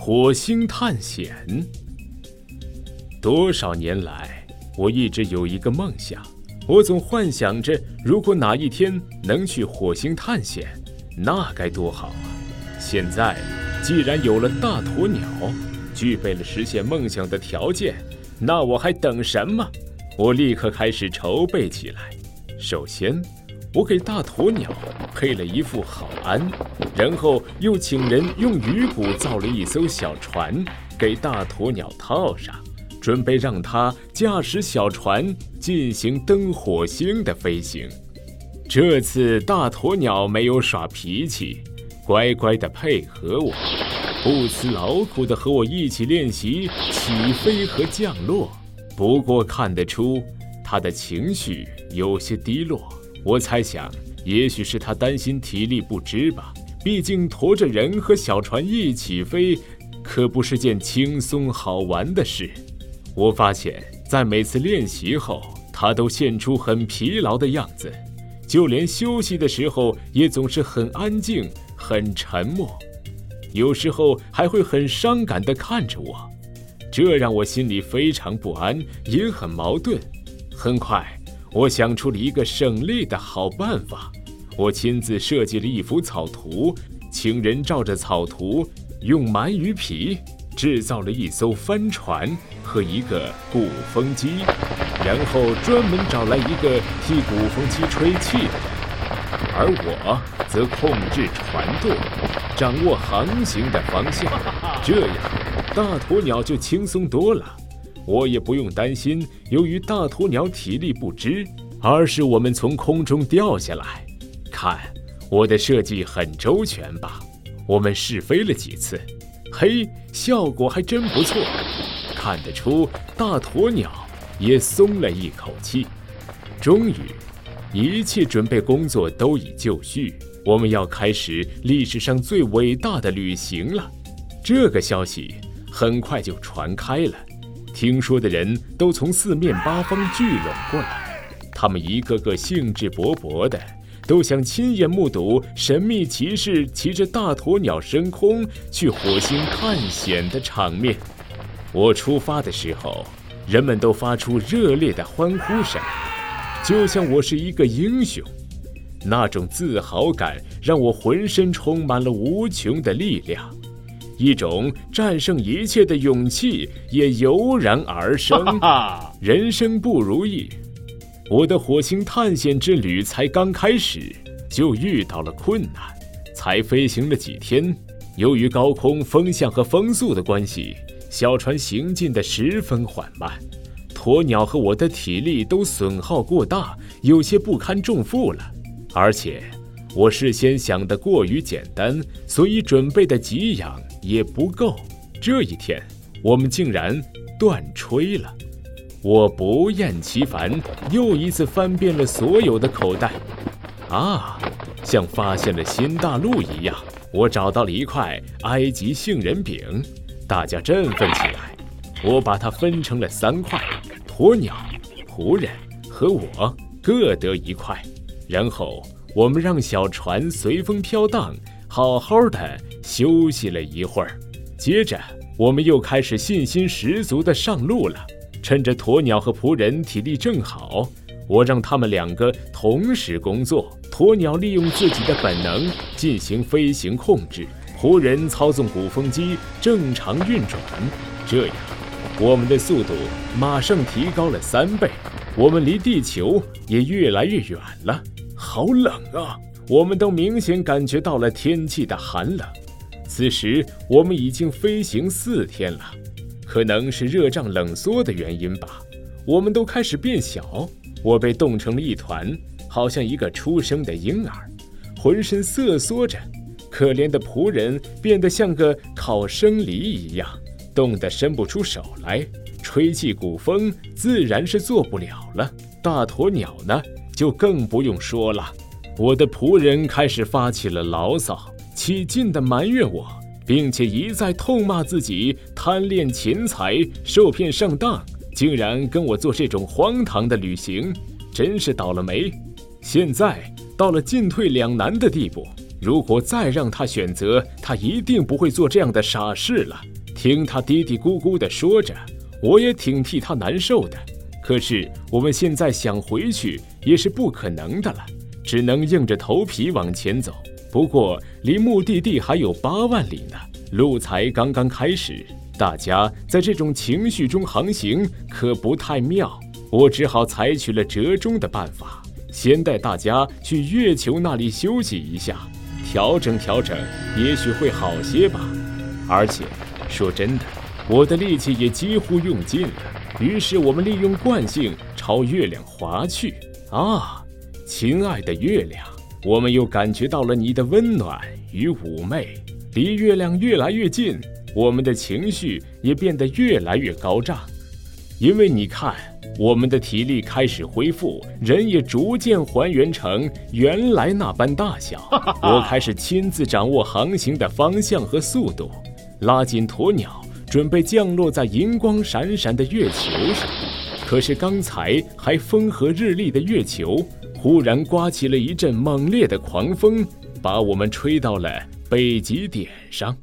火星探险。多少年来，我一直有一个梦想，我总幻想着，如果哪一天能去火星探险，那该多好啊！现在，既然有了大鸵鸟，具备了实现梦想的条件，那我还等什么？我立刻开始筹备起来。首先，我给大鸵鸟配了一副好鞍，然后又请人用鱼骨造了一艘小船，给大鸵鸟套上，准备让它驾驶小船进行登火星的飞行。这次大鸵鸟没有耍脾气，乖乖地配合我，不辞劳苦地和我一起练习起飞和降落。不过看得出，它的情绪有些低落。我猜想，也许是他担心体力不支吧。毕竟驮着人和小船一起飞，可不是件轻松好玩的事。我发现，在每次练习后，他都现出很疲劳的样子，就连休息的时候也总是很安静、很沉默，有时候还会很伤感地看着我，这让我心里非常不安，也很矛盾。很快。我想出了一个省力的好办法，我亲自设计了一幅草图，请人照着草图用鳗鱼皮制造了一艘帆船和一个鼓风机，然后专门找来一个替鼓风机吹气。的，而我则控制船舵，掌握航行的方向，这样大鸵鸟就轻松多了。我也不用担心，由于大鸵鸟体力不支，而是我们从空中掉下来。看，我的设计很周全吧？我们试飞了几次，嘿，效果还真不错。看得出，大鸵鸟也松了一口气。终于，一切准备工作都已就绪，我们要开始历史上最伟大的旅行了。这个消息很快就传开了。听说的人都从四面八方聚拢过来，他们一个个兴致勃勃的，都想亲眼目睹神秘骑士骑着大鸵鸟升空去火星探险的场面。我出发的时候，人们都发出热烈的欢呼声，就像我是一个英雄。那种自豪感让我浑身充满了无穷的力量。一种战胜一切的勇气也油然而生。人生不如意，我的火星探险之旅才刚开始，就遇到了困难。才飞行了几天，由于高空风向和风速的关系，小船行进的十分缓慢。鸵鸟和我的体力都损耗过大，有些不堪重负了。而且，我事先想的过于简单，所以准备的给养。也不够。这一天，我们竟然断吹了。我不厌其烦，又一次翻遍了所有的口袋。啊，像发现了新大陆一样，我找到了一块埃及杏仁饼。大家振奋起来。我把它分成了三块：鸵鸟、仆人和我各得一块。然后，我们让小船随风飘荡。好好的休息了一会儿，接着我们又开始信心十足的上路了。趁着鸵鸟和仆人体力正好，我让他们两个同时工作。鸵鸟利用自己的本能进行飞行控制，仆人操纵鼓风机正常运转。这样，我们的速度马上提高了三倍，我们离地球也越来越远了。好冷啊！我们都明显感觉到了天气的寒冷。此时我们已经飞行四天了，可能是热胀冷缩的原因吧。我们都开始变小，我被冻成了一团，好像一个出生的婴儿，浑身瑟缩着。可怜的仆人变得像个烤生梨一样，冻得伸不出手来，吹气鼓风自然是做不了了。大鸵鸟呢，就更不用说了。我的仆人开始发起了牢骚，起劲地埋怨我，并且一再痛骂自己贪恋钱财、受骗上当，竟然跟我做这种荒唐的旅行，真是倒了霉。现在到了进退两难的地步，如果再让他选择，他一定不会做这样的傻事了。听他嘀嘀咕咕地说着，我也挺替他难受的。可是我们现在想回去也是不可能的了，只能硬着头皮往前走。不过离目的地还有八万里呢，路才刚刚开始，大家在这种情绪中航行可不太妙。我只好采取了折中的办法，先带大家去月球那里休息一下，调整调整，也许会好些吧。而且。说真的，我的力气也几乎用尽了。于是我们利用惯性朝月亮滑去。啊，亲爱的月亮，我们又感觉到了你的温暖与妩媚。离月亮越来越近，我们的情绪也变得越来越高涨。因为你看，我们的体力开始恢复，人也逐渐还原成原来那般大小。我开始亲自掌握航行的方向和速度。拉紧鸵鸟，准备降落在银光闪闪的月球上。可是刚才还风和日丽的月球，忽然刮起了一阵猛烈的狂风，把我们吹到了北极点上。